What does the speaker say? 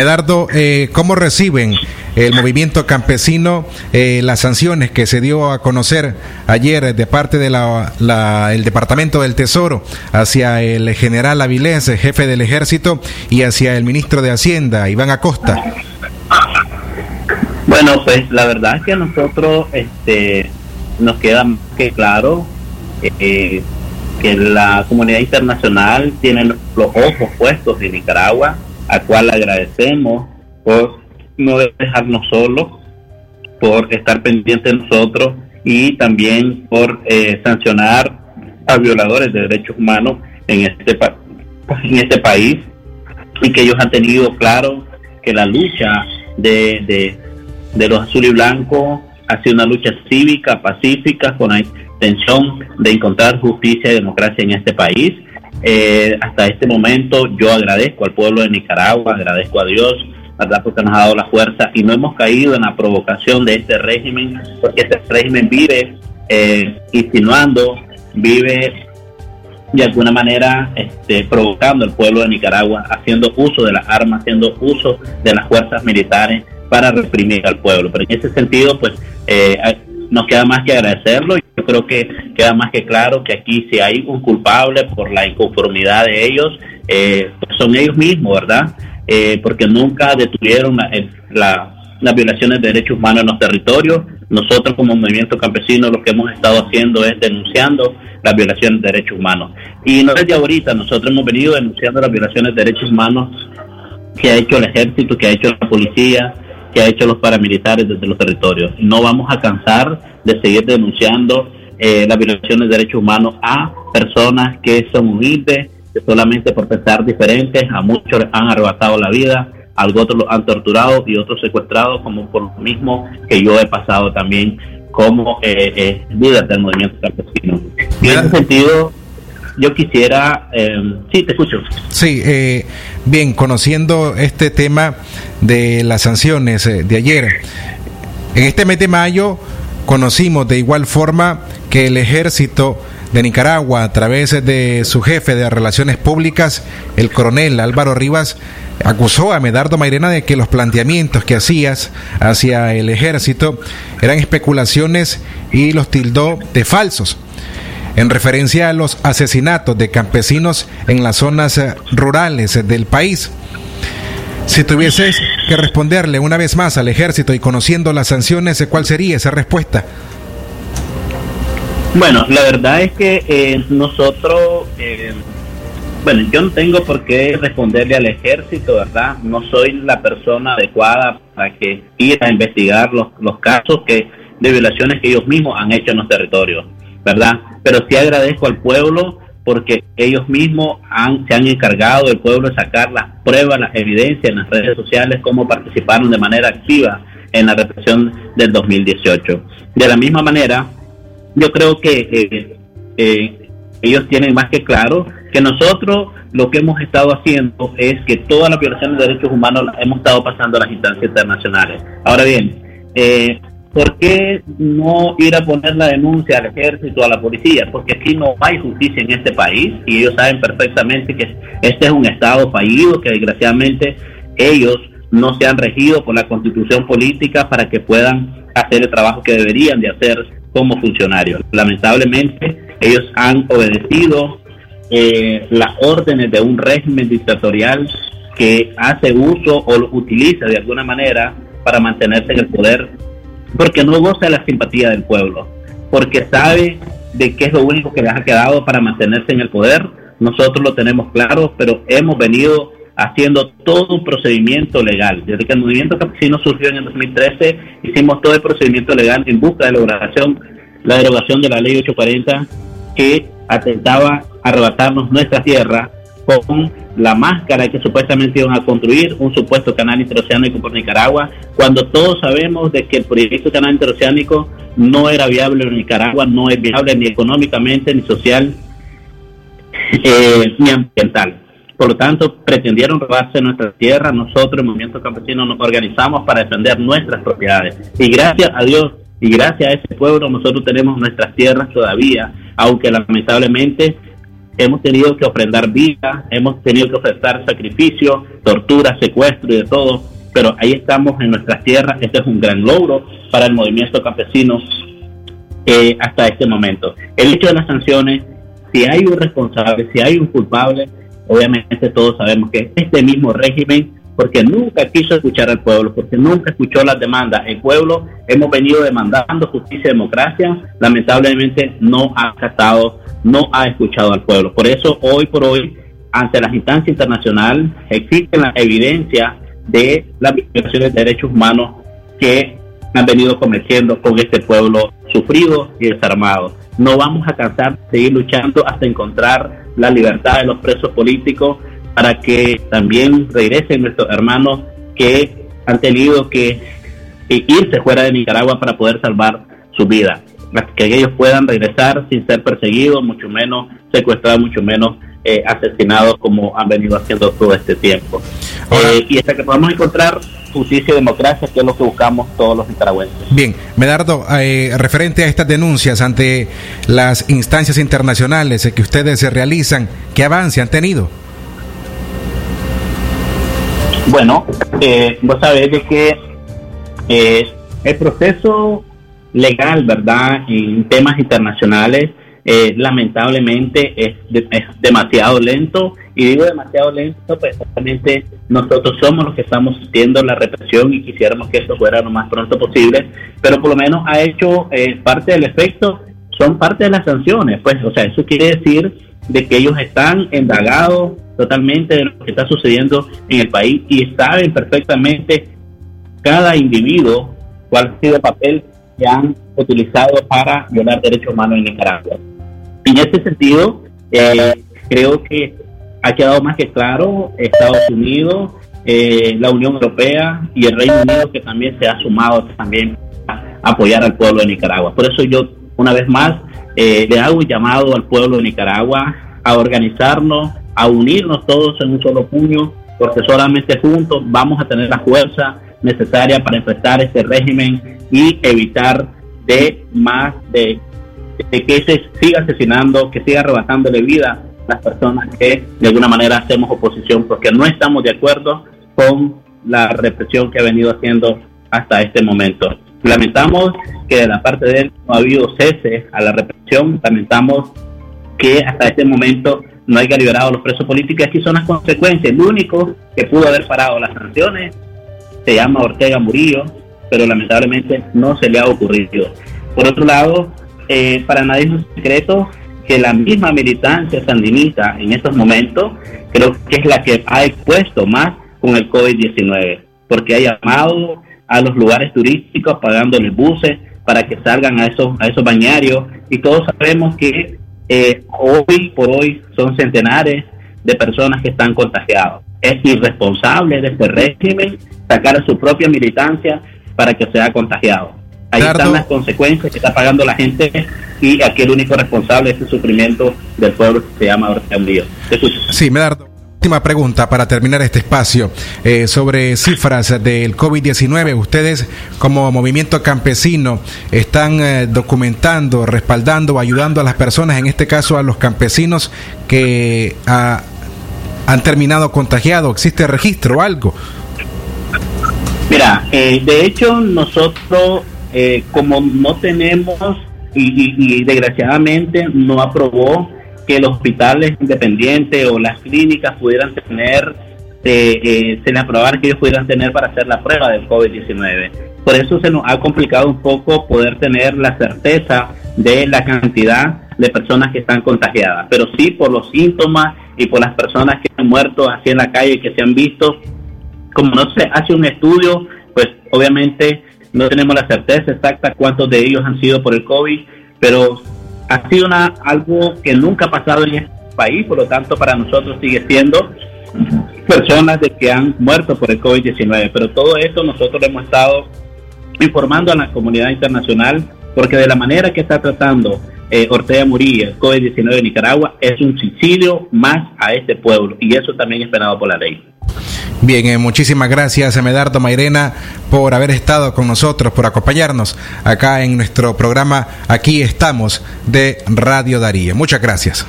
Medardo, eh, ¿cómo reciben el movimiento campesino eh, las sanciones que se dio a conocer ayer de parte del el Departamento del Tesoro hacia el general Avilés, jefe del ejército, y hacia el ministro de Hacienda, Iván Acosta? Bueno, pues la verdad es que a nosotros este, nos queda más que claro eh, que la comunidad internacional tiene los ojos puestos en Nicaragua, a cual agradecemos por no dejarnos solos, por estar pendientes de nosotros y también por eh, sancionar a violadores de derechos humanos en este, en este país y que ellos han tenido claro que la lucha de, de, de los azul y blancos ha sido una lucha cívica, pacífica, con la intención de encontrar justicia y democracia en este país. Eh, hasta este momento yo agradezco al pueblo de Nicaragua, agradezco a Dios, ¿verdad? porque nos ha dado la fuerza y no hemos caído en la provocación de este régimen, porque este régimen vive eh, insinuando, vive de alguna manera este, provocando al pueblo de Nicaragua, haciendo uso de las armas, haciendo uso de las fuerzas militares para reprimir al pueblo. Pero en ese sentido, pues eh, nos queda más que agradecerlo. Creo que queda más que claro que aquí si hay un culpable por la inconformidad de ellos, eh, pues son ellos mismos, ¿verdad? Eh, porque nunca detuvieron las violaciones de derechos humanos en los territorios. Nosotros como movimiento campesino lo que hemos estado haciendo es denunciando las violaciones de derechos humanos. Y no desde ahorita, nosotros hemos venido denunciando las violaciones de derechos humanos que ha hecho el ejército, que ha hecho la policía, que ha hecho los paramilitares desde los territorios. No vamos a cansar de seguir denunciando eh, las violaciones de derechos humanos a personas que son humildes, que solamente por pensar diferentes, a muchos han arrebatado la vida, a otros los han torturado y otros secuestrados, como por lo mismo que yo he pasado también como eh, eh líder del movimiento campesino. Y en ese sentido, yo quisiera, eh, sí, te escucho. Sí, eh, bien, conociendo este tema de las sanciones eh, de ayer, en este mes de mayo conocimos de igual forma que el ejército de Nicaragua, a través de su jefe de relaciones públicas, el coronel Álvaro Rivas, acusó a Medardo Mairena de que los planteamientos que hacías hacia el ejército eran especulaciones y los tildó de falsos en referencia a los asesinatos de campesinos en las zonas rurales del país. Si tuvieses que responderle una vez más al ejército y conociendo las sanciones, ¿cuál sería esa respuesta? Bueno, la verdad es que eh, nosotros, eh, bueno, yo no tengo por qué responderle al ejército, ¿verdad? No soy la persona adecuada para que ir a investigar los, los casos que, de violaciones que ellos mismos han hecho en los territorios, ¿verdad? pero sí agradezco al pueblo porque ellos mismos han, se han encargado del pueblo de sacar las pruebas, las evidencias en las redes sociales, cómo participaron de manera activa en la represión del 2018. De la misma manera, yo creo que eh, eh, ellos tienen más que claro que nosotros lo que hemos estado haciendo es que todas las violaciones de derechos humanos las hemos estado pasando a las instancias internacionales. Ahora bien, eh, ¿Por qué no ir a poner la denuncia al ejército, a la policía? Porque aquí no hay justicia en este país y ellos saben perfectamente que este es un Estado fallido, que desgraciadamente ellos no se han regido por la constitución política para que puedan hacer el trabajo que deberían de hacer como funcionarios. Lamentablemente ellos han obedecido eh, las órdenes de un régimen dictatorial que hace uso o utiliza de alguna manera para mantenerse en el poder porque no goza de la simpatía del pueblo, porque sabe de qué es lo único que les ha quedado para mantenerse en el poder. Nosotros lo tenemos claro, pero hemos venido haciendo todo un procedimiento legal. Desde que el movimiento campesino surgió en el 2013, hicimos todo el procedimiento legal en busca de la derogación, la derogación de la ley 840 que atentaba arrebatarnos nuestra tierra con la máscara que supuestamente iban a construir un supuesto canal interoceánico por Nicaragua, cuando todos sabemos de que el proyecto canal interoceánico no era viable en Nicaragua, no es viable ni económicamente, ni social, eh, ni ambiental. Por lo tanto, pretendieron robarse nuestra tierra. Nosotros, el Movimiento Campesino, nos organizamos para defender nuestras propiedades. Y gracias a Dios y gracias a ese pueblo, nosotros tenemos nuestras tierras todavía, aunque lamentablemente hemos tenido que ofrendar vida, hemos tenido que ofrecer sacrificio, tortura, secuestro y de todo, pero ahí estamos en nuestras tierras, este es un gran logro para el movimiento campesino eh, hasta este momento. El hecho de las sanciones, si hay un responsable, si hay un culpable, obviamente todos sabemos que este mismo régimen porque nunca quiso escuchar al pueblo, porque nunca escuchó las demandas. El pueblo hemos venido demandando justicia y democracia, lamentablemente no ha acatado, no ha escuchado al pueblo. Por eso hoy por hoy, ante las instancias internacionales, existe la evidencia de las violaciones de derechos humanos que han venido cometiendo con este pueblo sufrido y desarmado. No vamos a cansar de seguir luchando hasta encontrar la libertad de los presos políticos para que también regresen nuestros hermanos que han tenido que irse fuera de Nicaragua para poder salvar su vida. Que ellos puedan regresar sin ser perseguidos, mucho menos secuestrados, mucho menos eh, asesinados como han venido haciendo todo este tiempo. Eh, y hasta que podamos encontrar justicia y democracia, que es lo que buscamos todos los nicaragüenses. Bien, Medardo, eh, referente a estas denuncias ante las instancias internacionales que ustedes se realizan, ¿qué avance han tenido? Bueno, eh, vos sabés de que eh, el proceso legal, ¿verdad?, en temas internacionales, eh, lamentablemente es, demasiado lento. Y digo demasiado lento, pues realmente nosotros somos los que estamos sintiendo la represión y quisiéramos que esto fuera lo más pronto posible, pero por lo menos ha hecho parte del efecto, son parte de las sanciones, pues, o sea, eso quiere decir de que ellos están endagados totalmente de lo que está sucediendo en el país y saben perfectamente cada individuo cuál ha sido el papel que han utilizado para violar derechos humanos en Nicaragua. En este sentido, eh, creo que ha quedado más que claro Estados Unidos, eh, la Unión Europea y el Reino Unido que también se ha sumado también a apoyar al pueblo de Nicaragua. Por eso yo una vez más eh, le hago un llamado al pueblo de Nicaragua a organizarnos, a unirnos todos en un solo puño, porque solamente juntos vamos a tener la fuerza necesaria para enfrentar este régimen y evitar de más de, que se siga asesinando, que siga arrebatándole vida a las personas que de alguna manera hacemos oposición, porque no estamos de acuerdo con la represión que ha venido haciendo hasta este momento. Lamentamos que de la parte de él no ha habido cese a la represión, lamentamos que hasta este momento no haya liberado a los presos políticos. Aquí son las consecuencias. El único que pudo haber parado las sanciones se llama Ortega Murillo, pero lamentablemente no se le ha ocurrido. Por otro lado, eh, para nadie es un secreto que la misma militancia sandinista en estos momentos creo que es la que ha expuesto más con el COVID-19, porque ha llamado a los lugares turísticos pagándoles buses para que salgan a esos, a esos bañarios y todos sabemos que eh, hoy por hoy son centenares de personas que están contagiadas. Es irresponsable de este régimen sacar a su propia militancia para que sea contagiado. Ahí están las consecuencias que está pagando la gente y aquí el único responsable es el sufrimiento del pueblo que se llama Ortega Sí, Medardo. Última pregunta para terminar este espacio eh, sobre cifras del COVID-19. Ustedes como movimiento campesino están eh, documentando, respaldando, ayudando a las personas, en este caso a los campesinos que ah, han terminado contagiados. ¿Existe registro o algo? Mira, eh, de hecho nosotros como no tenemos y desgraciadamente no aprobó que los hospitales independientes o las clínicas pudieran tener, eh, eh, se le aprobara que ellos pudieran tener para hacer la prueba del COVID-19. Por eso se nos ha complicado un poco poder tener la certeza de la cantidad de personas que están contagiadas. Pero sí por los síntomas y por las personas que han muerto así en la calle, que se han visto, como no se hace un estudio, pues obviamente no tenemos la certeza exacta cuántos de ellos han sido por el COVID, pero ha sido una, algo que nunca ha pasado en este país, por lo tanto para nosotros sigue siendo personas de que han muerto por el COVID-19. Pero todo esto nosotros hemos estado informando a la comunidad internacional porque de la manera que está tratando eh, Ortega Murillo el COVID-19 en Nicaragua es un suicidio más a este pueblo y eso también es penado por la ley. Bien, eh, muchísimas gracias, Medardo Mairena, por haber estado con nosotros, por acompañarnos acá en nuestro programa Aquí estamos de Radio Darío. Muchas gracias.